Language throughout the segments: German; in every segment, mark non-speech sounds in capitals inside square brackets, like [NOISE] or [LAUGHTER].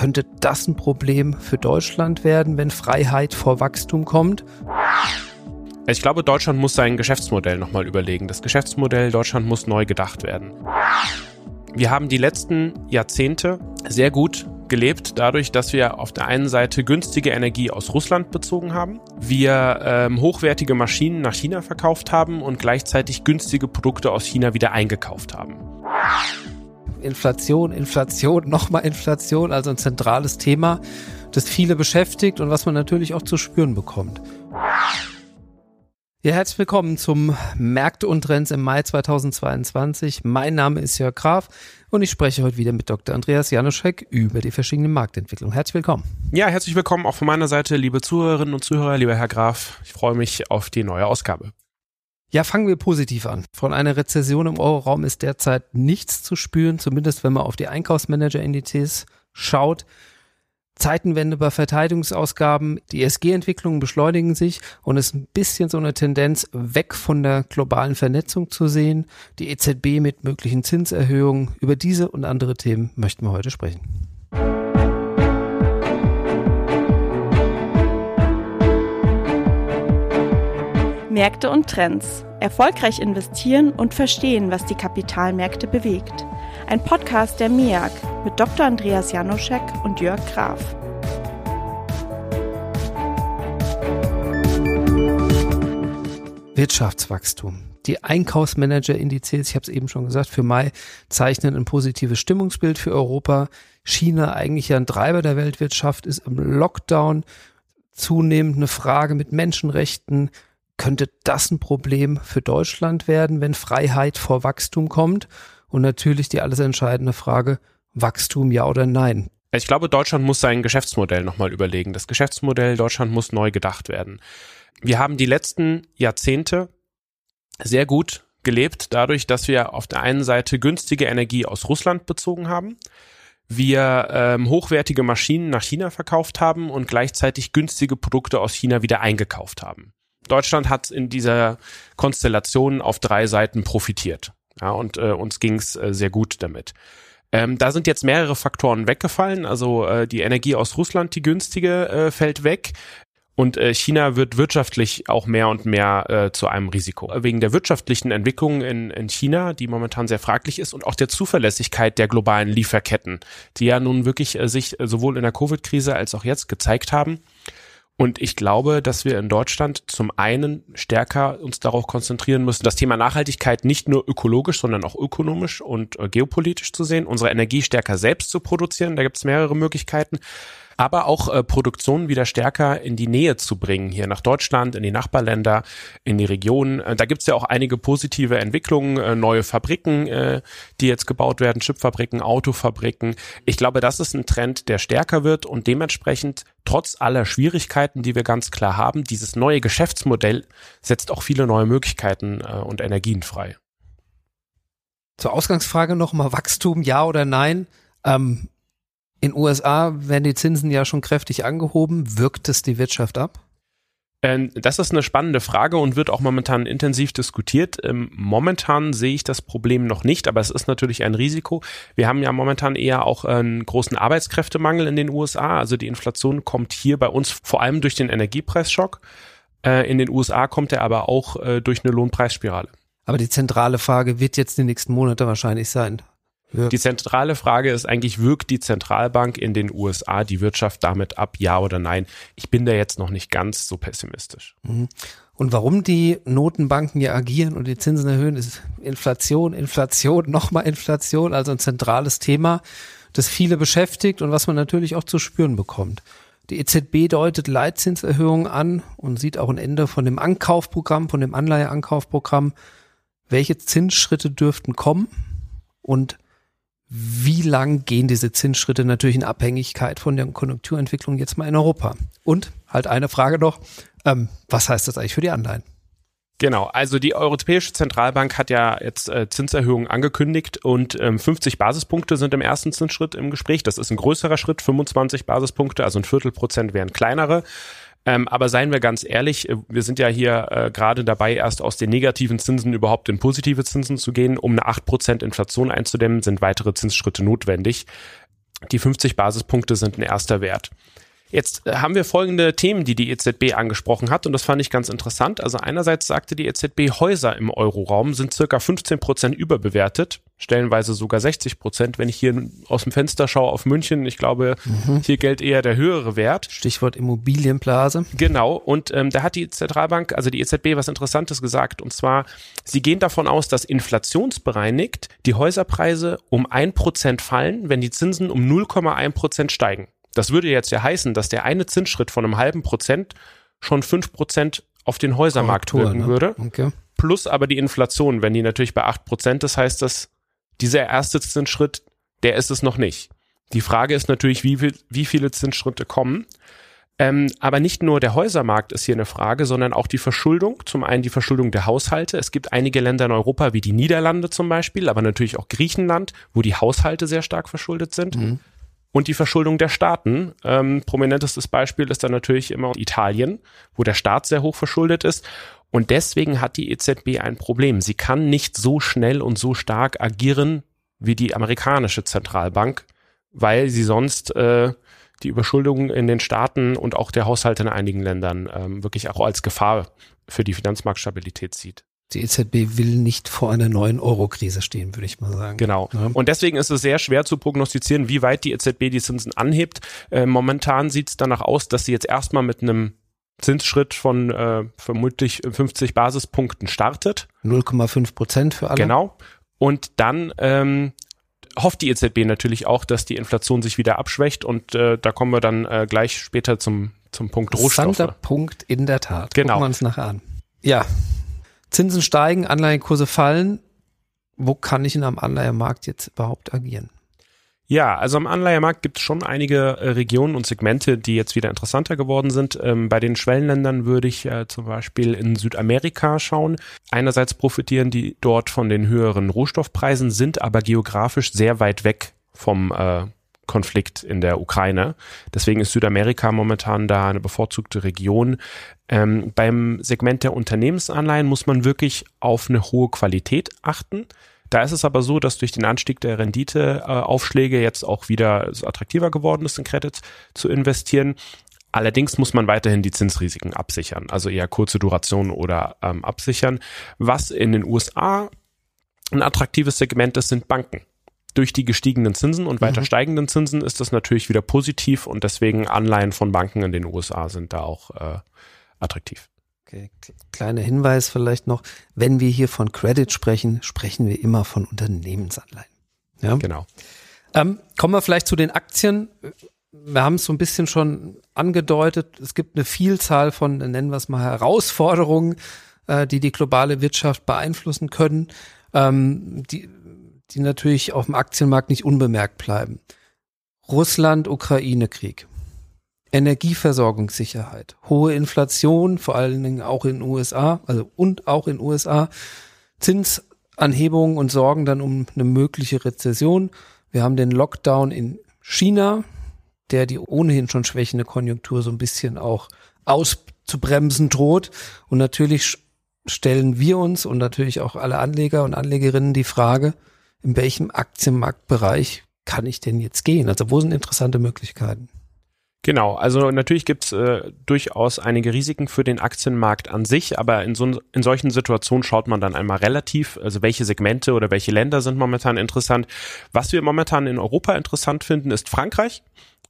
Könnte das ein Problem für Deutschland werden, wenn Freiheit vor Wachstum kommt? Ich glaube, Deutschland muss sein Geschäftsmodell nochmal überlegen. Das Geschäftsmodell Deutschland muss neu gedacht werden. Wir haben die letzten Jahrzehnte sehr gut gelebt, dadurch, dass wir auf der einen Seite günstige Energie aus Russland bezogen haben, wir ähm, hochwertige Maschinen nach China verkauft haben und gleichzeitig günstige Produkte aus China wieder eingekauft haben. Inflation, Inflation, [LAUGHS] nochmal Inflation, also ein zentrales Thema, das viele beschäftigt und was man natürlich auch zu spüren bekommt. Ja, herzlich willkommen zum Märkte und Trends im Mai 2022. Mein Name ist Jörg Graf und ich spreche heute wieder mit Dr. Andreas Januszek über die verschiedenen Marktentwicklungen. Herzlich willkommen. Ja, herzlich willkommen auch von meiner Seite, liebe Zuhörerinnen und Zuhörer, lieber Herr Graf. Ich freue mich auf die neue Ausgabe. Ja, fangen wir positiv an. Von einer Rezession im Euroraum ist derzeit nichts zu spüren, zumindest wenn man auf die Einkaufsmanager-Indizes schaut. Zeitenwende bei Verteidigungsausgaben, die ESG-Entwicklungen beschleunigen sich und es ist ein bisschen so eine Tendenz weg von der globalen Vernetzung zu sehen. Die EZB mit möglichen Zinserhöhungen. Über diese und andere Themen möchten wir heute sprechen. Märkte und Trends. Erfolgreich investieren und verstehen, was die Kapitalmärkte bewegt. Ein Podcast der MIAG mit Dr. Andreas Janoschek und Jörg Graf. Wirtschaftswachstum. Die Einkaufsmanager-Indizes, ich habe es eben schon gesagt, für Mai zeichnen ein positives Stimmungsbild für Europa. China, eigentlich ein Treiber der Weltwirtschaft, ist im Lockdown. Zunehmend eine Frage mit Menschenrechten, könnte das ein Problem für Deutschland werden, wenn Freiheit vor Wachstum kommt? Und natürlich die alles entscheidende Frage, Wachstum ja oder nein? Ich glaube, Deutschland muss sein Geschäftsmodell nochmal überlegen. Das Geschäftsmodell Deutschland muss neu gedacht werden. Wir haben die letzten Jahrzehnte sehr gut gelebt, dadurch, dass wir auf der einen Seite günstige Energie aus Russland bezogen haben, wir ähm, hochwertige Maschinen nach China verkauft haben und gleichzeitig günstige Produkte aus China wieder eingekauft haben. Deutschland hat in dieser Konstellation auf drei Seiten profitiert. Ja, und äh, uns ging's äh, sehr gut damit. Ähm, da sind jetzt mehrere Faktoren weggefallen. Also äh, die Energie aus Russland, die günstige, äh, fällt weg. Und äh, China wird wirtschaftlich auch mehr und mehr äh, zu einem Risiko. Wegen der wirtschaftlichen Entwicklung in, in China, die momentan sehr fraglich ist, und auch der Zuverlässigkeit der globalen Lieferketten, die ja nun wirklich äh, sich sowohl in der Covid-Krise als auch jetzt gezeigt haben. Und ich glaube, dass wir in Deutschland zum einen stärker uns darauf konzentrieren müssen, das Thema Nachhaltigkeit nicht nur ökologisch, sondern auch ökonomisch und äh, geopolitisch zu sehen, unsere Energie stärker selbst zu produzieren. Da gibt es mehrere Möglichkeiten aber auch äh, Produktionen wieder stärker in die Nähe zu bringen, hier nach Deutschland, in die Nachbarländer, in die Regionen. Äh, da gibt's ja auch einige positive Entwicklungen, äh, neue Fabriken, äh, die jetzt gebaut werden, Chipfabriken, Autofabriken. Ich glaube, das ist ein Trend, der stärker wird und dementsprechend trotz aller Schwierigkeiten, die wir ganz klar haben, dieses neue Geschäftsmodell setzt auch viele neue Möglichkeiten äh, und Energien frei. Zur Ausgangsfrage nochmal Wachstum, ja oder nein? Ähm, in USA werden die Zinsen ja schon kräftig angehoben. Wirkt es die Wirtschaft ab? Ähm, das ist eine spannende Frage und wird auch momentan intensiv diskutiert. Ähm, momentan sehe ich das Problem noch nicht, aber es ist natürlich ein Risiko. Wir haben ja momentan eher auch einen großen Arbeitskräftemangel in den USA. Also die Inflation kommt hier bei uns vor allem durch den Energiepreisschock. Äh, in den USA kommt er aber auch äh, durch eine Lohnpreisspirale. Aber die zentrale Frage wird jetzt die nächsten Monate wahrscheinlich sein. Ja. Die zentrale Frage ist eigentlich, wirkt die Zentralbank in den USA die Wirtschaft damit ab, ja oder nein? Ich bin da jetzt noch nicht ganz so pessimistisch. Mhm. Und warum die Notenbanken ja agieren und die Zinsen erhöhen, ist Inflation, Inflation, [LAUGHS] nochmal Inflation, also ein zentrales Thema, das viele beschäftigt und was man natürlich auch zu spüren bekommt. Die EZB deutet Leitzinserhöhungen an und sieht auch ein Ende von dem Ankaufprogramm, von dem Anleiheankaufprogramm. Welche Zinsschritte dürften kommen? Und wie lang gehen diese Zinsschritte natürlich in Abhängigkeit von der Konjunkturentwicklung jetzt mal in Europa? Und halt eine Frage noch, ähm, was heißt das eigentlich für die Anleihen? Genau, also die Europäische Zentralbank hat ja jetzt äh, Zinserhöhungen angekündigt und ähm, 50 Basispunkte sind im ersten Zinsschritt im Gespräch. Das ist ein größerer Schritt, 25 Basispunkte, also ein Viertelprozent wären kleinere. Ähm, aber seien wir ganz ehrlich, äh, wir sind ja hier äh, gerade dabei, erst aus den negativen Zinsen überhaupt in positive Zinsen zu gehen. Um eine 8% Inflation einzudämmen, sind weitere Zinsschritte notwendig. Die 50 Basispunkte sind ein erster Wert. Jetzt äh, haben wir folgende Themen, die die EZB angesprochen hat und das fand ich ganz interessant. Also einerseits sagte die EZB, Häuser im Euroraum sind circa 15 Prozent überbewertet, stellenweise sogar 60 Prozent. Wenn ich hier aus dem Fenster schaue auf München, ich glaube, mhm. hier gilt eher der höhere Wert. Stichwort Immobilienblase. Genau. Und ähm, da hat die Zentralbank, also die EZB, was Interessantes gesagt. Und zwar, sie gehen davon aus, dass inflationsbereinigt die Häuserpreise um ein Prozent fallen, wenn die Zinsen um 0,1 Prozent steigen. Das würde jetzt ja heißen, dass der eine Zinsschritt von einem halben Prozent schon fünf Prozent auf den Häusermarkt Korrektur, wirken ne? würde. Okay. Plus aber die Inflation, wenn die natürlich bei acht Prozent ist, heißt das, dieser erste Zinsschritt, der ist es noch nicht. Die Frage ist natürlich, wie, viel, wie viele Zinsschritte kommen. Ähm, aber nicht nur der Häusermarkt ist hier eine Frage, sondern auch die Verschuldung. Zum einen die Verschuldung der Haushalte. Es gibt einige Länder in Europa, wie die Niederlande zum Beispiel, aber natürlich auch Griechenland, wo die Haushalte sehr stark verschuldet sind. Mhm und die Verschuldung der Staaten. Ähm, prominentestes Beispiel ist dann natürlich immer Italien, wo der Staat sehr hoch verschuldet ist. Und deswegen hat die EZB ein Problem. Sie kann nicht so schnell und so stark agieren wie die amerikanische Zentralbank, weil sie sonst äh, die Überschuldung in den Staaten und auch der Haushalt in einigen Ländern ähm, wirklich auch als Gefahr für die Finanzmarktstabilität sieht die EZB will nicht vor einer neuen Euro-Krise stehen, würde ich mal sagen. Genau. Ja. Und deswegen ist es sehr schwer zu prognostizieren, wie weit die EZB die Zinsen anhebt. Äh, momentan sieht es danach aus, dass sie jetzt erstmal mit einem Zinsschritt von äh, vermutlich 50 Basispunkten startet. 0,5 Prozent für alle. Genau. Und dann ähm, hofft die EZB natürlich auch, dass die Inflation sich wieder abschwächt und äh, da kommen wir dann äh, gleich später zum, zum Punkt Rohstoffe. Punkt in der Tat. Genau. Gucken wir uns nachher an. Ja, Zinsen steigen, Anleihenkurse fallen. Wo kann ich in einem Anleihemarkt jetzt überhaupt agieren? Ja, also am Anleihemarkt gibt es schon einige äh, Regionen und Segmente, die jetzt wieder interessanter geworden sind. Ähm, bei den Schwellenländern würde ich äh, zum Beispiel in Südamerika schauen. Einerseits profitieren die dort von den höheren Rohstoffpreisen, sind aber geografisch sehr weit weg vom äh, Konflikt in der Ukraine. Deswegen ist Südamerika momentan da eine bevorzugte Region. Ähm, beim Segment der Unternehmensanleihen muss man wirklich auf eine hohe Qualität achten. Da ist es aber so, dass durch den Anstieg der Renditeaufschläge jetzt auch wieder so attraktiver geworden ist, in Credits zu investieren. Allerdings muss man weiterhin die Zinsrisiken absichern, also eher kurze Duration oder ähm, absichern. Was in den USA ein attraktives Segment ist, sind Banken durch die gestiegenen Zinsen und weiter mhm. steigenden Zinsen ist das natürlich wieder positiv und deswegen Anleihen von Banken in den USA sind da auch äh, attraktiv. Okay. Kleiner Hinweis vielleicht noch, wenn wir hier von Credit sprechen, sprechen wir immer von Unternehmensanleihen. Ja? Genau. Ähm, kommen wir vielleicht zu den Aktien. Wir haben es so ein bisschen schon angedeutet. Es gibt eine Vielzahl von, nennen wir es mal, Herausforderungen, äh, die die globale Wirtschaft beeinflussen können. Ähm, die die natürlich auf dem Aktienmarkt nicht unbemerkt bleiben. Russland-Ukraine-Krieg. Energieversorgungssicherheit, hohe Inflation, vor allen Dingen auch in den USA, also und auch in den USA, Zinsanhebungen und Sorgen dann um eine mögliche Rezession. Wir haben den Lockdown in China, der die ohnehin schon schwächende Konjunktur so ein bisschen auch auszubremsen droht. Und natürlich stellen wir uns und natürlich auch alle Anleger und Anlegerinnen die Frage, in welchem Aktienmarktbereich kann ich denn jetzt gehen? Also wo sind interessante Möglichkeiten? Genau, also natürlich gibt's äh, durchaus einige Risiken für den Aktienmarkt an sich, aber in, so, in solchen Situationen schaut man dann einmal relativ, also welche Segmente oder welche Länder sind momentan interessant. Was wir momentan in Europa interessant finden, ist Frankreich.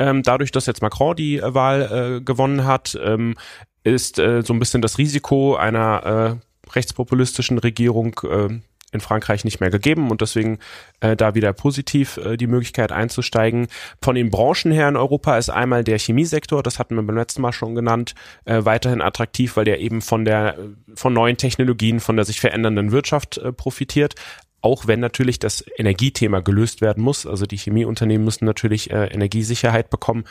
Ähm, dadurch, dass jetzt Macron die äh, Wahl äh, gewonnen hat, ähm, ist äh, so ein bisschen das Risiko einer äh, rechtspopulistischen Regierung äh, in Frankreich nicht mehr gegeben und deswegen äh, da wieder positiv äh, die Möglichkeit einzusteigen. Von den Branchen her in Europa ist einmal der Chemiesektor, das hatten wir beim letzten Mal schon genannt, äh, weiterhin attraktiv, weil der eben von der von neuen Technologien, von der sich verändernden Wirtschaft äh, profitiert. Auch wenn natürlich das Energiethema gelöst werden muss. Also die Chemieunternehmen müssen natürlich äh, Energiesicherheit bekommen.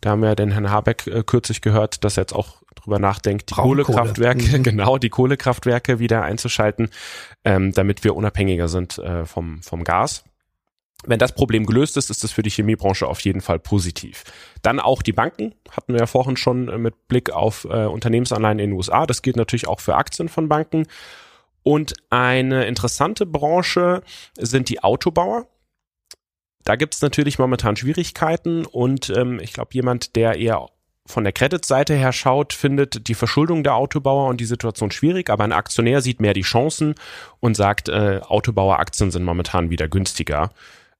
Da haben wir den Herrn Habeck äh, kürzlich gehört, dass jetzt auch drüber nachdenkt, die Kohlekraftwerke, mhm. [LAUGHS] genau, die Kohlekraftwerke wieder einzuschalten, ähm, damit wir unabhängiger sind äh, vom, vom Gas. Wenn das Problem gelöst ist, ist das für die Chemiebranche auf jeden Fall positiv. Dann auch die Banken, hatten wir ja vorhin schon äh, mit Blick auf äh, Unternehmensanleihen in den USA. Das gilt natürlich auch für Aktien von Banken. Und eine interessante Branche sind die Autobauer. da gibt es natürlich momentan Schwierigkeiten und ähm, ich glaube, jemand, der eher von der Credit-Seite her schaut, findet die Verschuldung der Autobauer und die Situation schwierig, aber ein Aktionär sieht mehr die Chancen und sagt, äh, Autobaueraktien sind momentan wieder günstiger.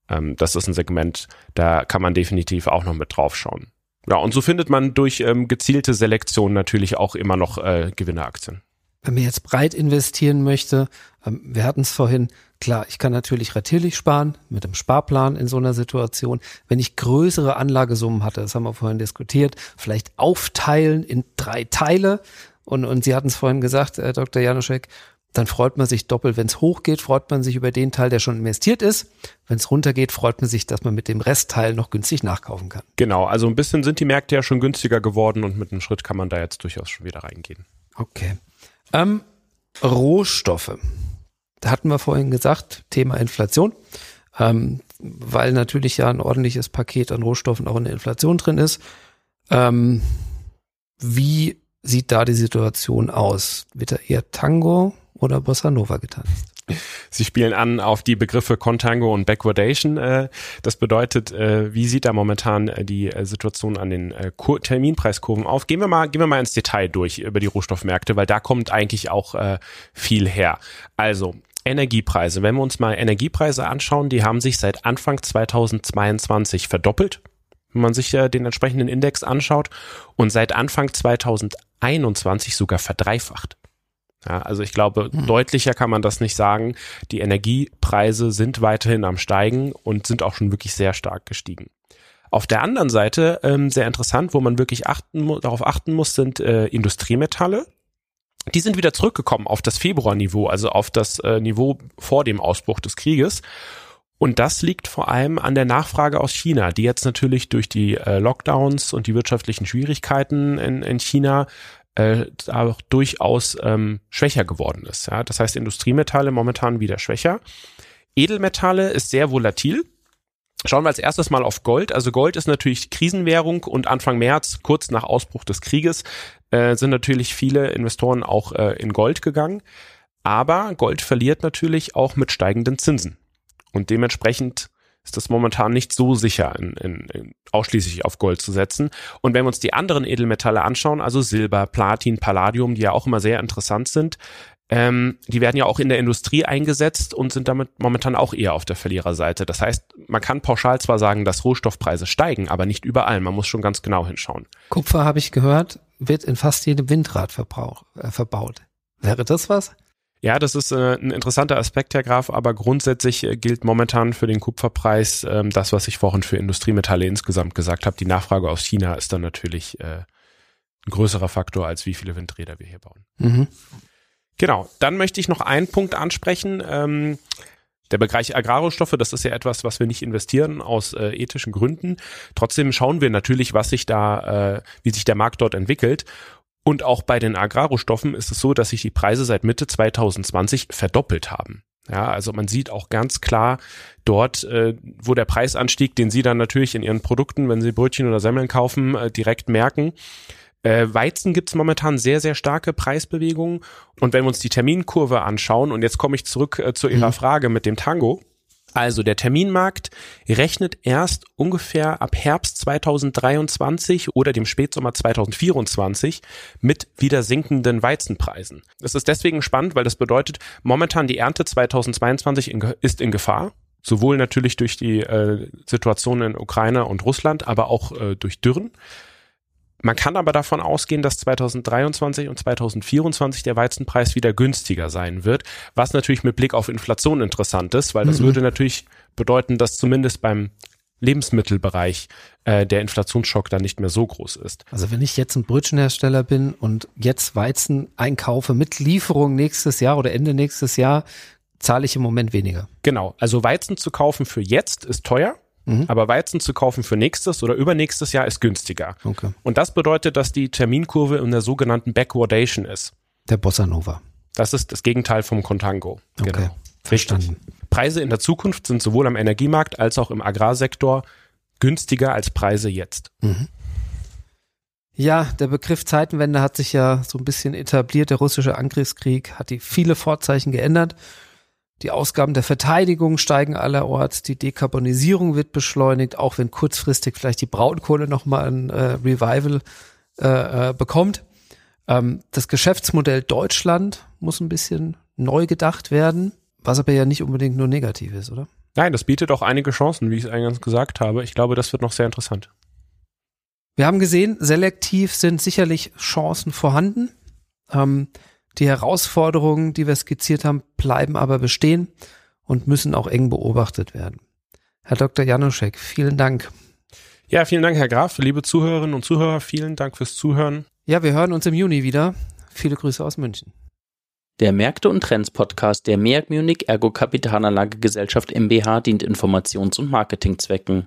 Ähm, das ist ein Segment, da kann man definitiv auch noch mit draufschauen. Ja, und so findet man durch ähm, gezielte Selektion natürlich auch immer noch äh, Gewinneraktien. Wenn man jetzt breit investieren möchte, ähm, wir hatten es vorhin, klar, ich kann natürlich ratierlich sparen mit dem Sparplan in so einer Situation. Wenn ich größere Anlagesummen hatte, das haben wir vorhin diskutiert, vielleicht aufteilen in drei Teile. Und, und Sie hatten es vorhin gesagt, äh, Dr. Januszek, dann freut man sich doppelt. Wenn es hochgeht, freut man sich über den Teil, der schon investiert ist. Wenn es runtergeht, freut man sich, dass man mit dem Restteil noch günstig nachkaufen kann. Genau, also ein bisschen sind die Märkte ja schon günstiger geworden und mit einem Schritt kann man da jetzt durchaus schon wieder reingehen. Okay. Ähm, Rohstoffe. Hatten wir vorhin gesagt, Thema Inflation. Ähm, weil natürlich ja ein ordentliches Paket an Rohstoffen auch in der Inflation drin ist. Ähm, wie sieht da die Situation aus? Wird da eher Tango oder Bossa Nova getanzt? Sie spielen an auf die Begriffe Contango und Backwardation. Äh, das bedeutet, äh, wie sieht da momentan äh, die Situation an den Terminpreiskurven auf? Gehen wir mal, gehen wir mal ins Detail durch über die Rohstoffmärkte, weil da kommt eigentlich auch viel her. Also, Energiepreise. Wenn wir uns mal Energiepreise anschauen, die haben sich seit Anfang 2022 verdoppelt wenn man sich ja den entsprechenden Index anschaut und seit Anfang 2021 sogar verdreifacht. Ja, also ich glaube, hm. deutlicher kann man das nicht sagen. Die Energiepreise sind weiterhin am Steigen und sind auch schon wirklich sehr stark gestiegen. Auf der anderen Seite, ähm, sehr interessant, wo man wirklich achten, darauf achten muss, sind äh, Industriemetalle. Die sind wieder zurückgekommen auf das Februarniveau, also auf das äh, Niveau vor dem Ausbruch des Krieges. Und das liegt vor allem an der Nachfrage aus China, die jetzt natürlich durch die äh, Lockdowns und die wirtschaftlichen Schwierigkeiten in, in China äh, auch durchaus ähm, schwächer geworden ist. Ja? Das heißt, Industriemetalle momentan wieder schwächer. Edelmetalle ist sehr volatil. Schauen wir als erstes mal auf Gold. Also Gold ist natürlich Krisenwährung und Anfang März, kurz nach Ausbruch des Krieges, äh, sind natürlich viele Investoren auch äh, in Gold gegangen. Aber Gold verliert natürlich auch mit steigenden Zinsen. Und dementsprechend ist das momentan nicht so sicher, in, in, in ausschließlich auf Gold zu setzen. Und wenn wir uns die anderen Edelmetalle anschauen, also Silber, Platin, Palladium, die ja auch immer sehr interessant sind, ähm, die werden ja auch in der Industrie eingesetzt und sind damit momentan auch eher auf der Verliererseite. Das heißt, man kann pauschal zwar sagen, dass Rohstoffpreise steigen, aber nicht überall. Man muss schon ganz genau hinschauen. Kupfer, habe ich gehört, wird in fast jedem Windrad äh, verbaut. Wäre das was? Ja, das ist äh, ein interessanter Aspekt, Herr Graf, aber grundsätzlich äh, gilt momentan für den Kupferpreis äh, das, was ich vorhin für Industriemetalle insgesamt gesagt habe. Die Nachfrage aus China ist dann natürlich äh, ein größerer Faktor, als wie viele Windräder wir hier bauen. Mhm. Genau, dann möchte ich noch einen Punkt ansprechen. Ähm, der Bereich Agrarrohstoffe, das ist ja etwas, was wir nicht investieren aus äh, ethischen Gründen. Trotzdem schauen wir natürlich, was sich da, äh, wie sich der Markt dort entwickelt. Und auch bei den Agrarrohstoffen ist es so, dass sich die Preise seit Mitte 2020 verdoppelt haben. Ja, also man sieht auch ganz klar dort, äh, wo der Preisanstieg, den Sie dann natürlich in Ihren Produkten, wenn Sie Brötchen oder Semmeln kaufen, äh, direkt merken. Äh, Weizen gibt's momentan sehr, sehr starke Preisbewegungen. Und wenn wir uns die Terminkurve anschauen, und jetzt komme ich zurück äh, zu Ihrer mhm. Frage mit dem Tango, also der Terminmarkt rechnet erst ungefähr ab Herbst 2023 oder dem Spätsommer 2024 mit wieder sinkenden Weizenpreisen. Das ist deswegen spannend, weil das bedeutet, momentan die Ernte 2022 in, ist in Gefahr. Sowohl natürlich durch die äh, Situation in Ukraine und Russland, aber auch äh, durch Dürren. Man kann aber davon ausgehen, dass 2023 und 2024 der Weizenpreis wieder günstiger sein wird, was natürlich mit Blick auf Inflation interessant ist, weil das mhm. würde natürlich bedeuten, dass zumindest beim Lebensmittelbereich äh, der Inflationsschock dann nicht mehr so groß ist. Also wenn ich jetzt ein Brötchenhersteller bin und jetzt Weizen einkaufe mit Lieferung nächstes Jahr oder Ende nächstes Jahr, zahle ich im Moment weniger. Genau, also Weizen zu kaufen für jetzt ist teuer, Mhm. Aber Weizen zu kaufen für nächstes oder übernächstes Jahr ist günstiger. Okay. Und das bedeutet, dass die Terminkurve in der sogenannten Backwardation ist. Der Bossa Nova. Das ist das Gegenteil vom Contango. Okay. Genau. Verstanden. Preise in der Zukunft sind sowohl am Energiemarkt als auch im Agrarsektor günstiger als Preise jetzt. Mhm. Ja, der Begriff Zeitenwende hat sich ja so ein bisschen etabliert. Der russische Angriffskrieg hat die viele Vorzeichen geändert. Die Ausgaben der Verteidigung steigen allerorts, die Dekarbonisierung wird beschleunigt, auch wenn kurzfristig vielleicht die Braunkohle nochmal ein äh, Revival äh, äh, bekommt. Ähm, das Geschäftsmodell Deutschland muss ein bisschen neu gedacht werden, was aber ja nicht unbedingt nur negativ ist, oder? Nein, das bietet auch einige Chancen, wie ich es eingangs gesagt habe. Ich glaube, das wird noch sehr interessant. Wir haben gesehen, selektiv sind sicherlich Chancen vorhanden. Ähm, die Herausforderungen, die wir skizziert haben, bleiben aber bestehen und müssen auch eng beobachtet werden. Herr Dr. Januszek, vielen Dank. Ja, vielen Dank, Herr Graf. Liebe Zuhörerinnen und Zuhörer, vielen Dank fürs Zuhören. Ja, wir hören uns im Juni wieder. Viele Grüße aus München. Der Märkte und Trends Podcast der MEAG Munich Ergo Kapitalanlagegesellschaft MBH dient Informations- und Marketingzwecken.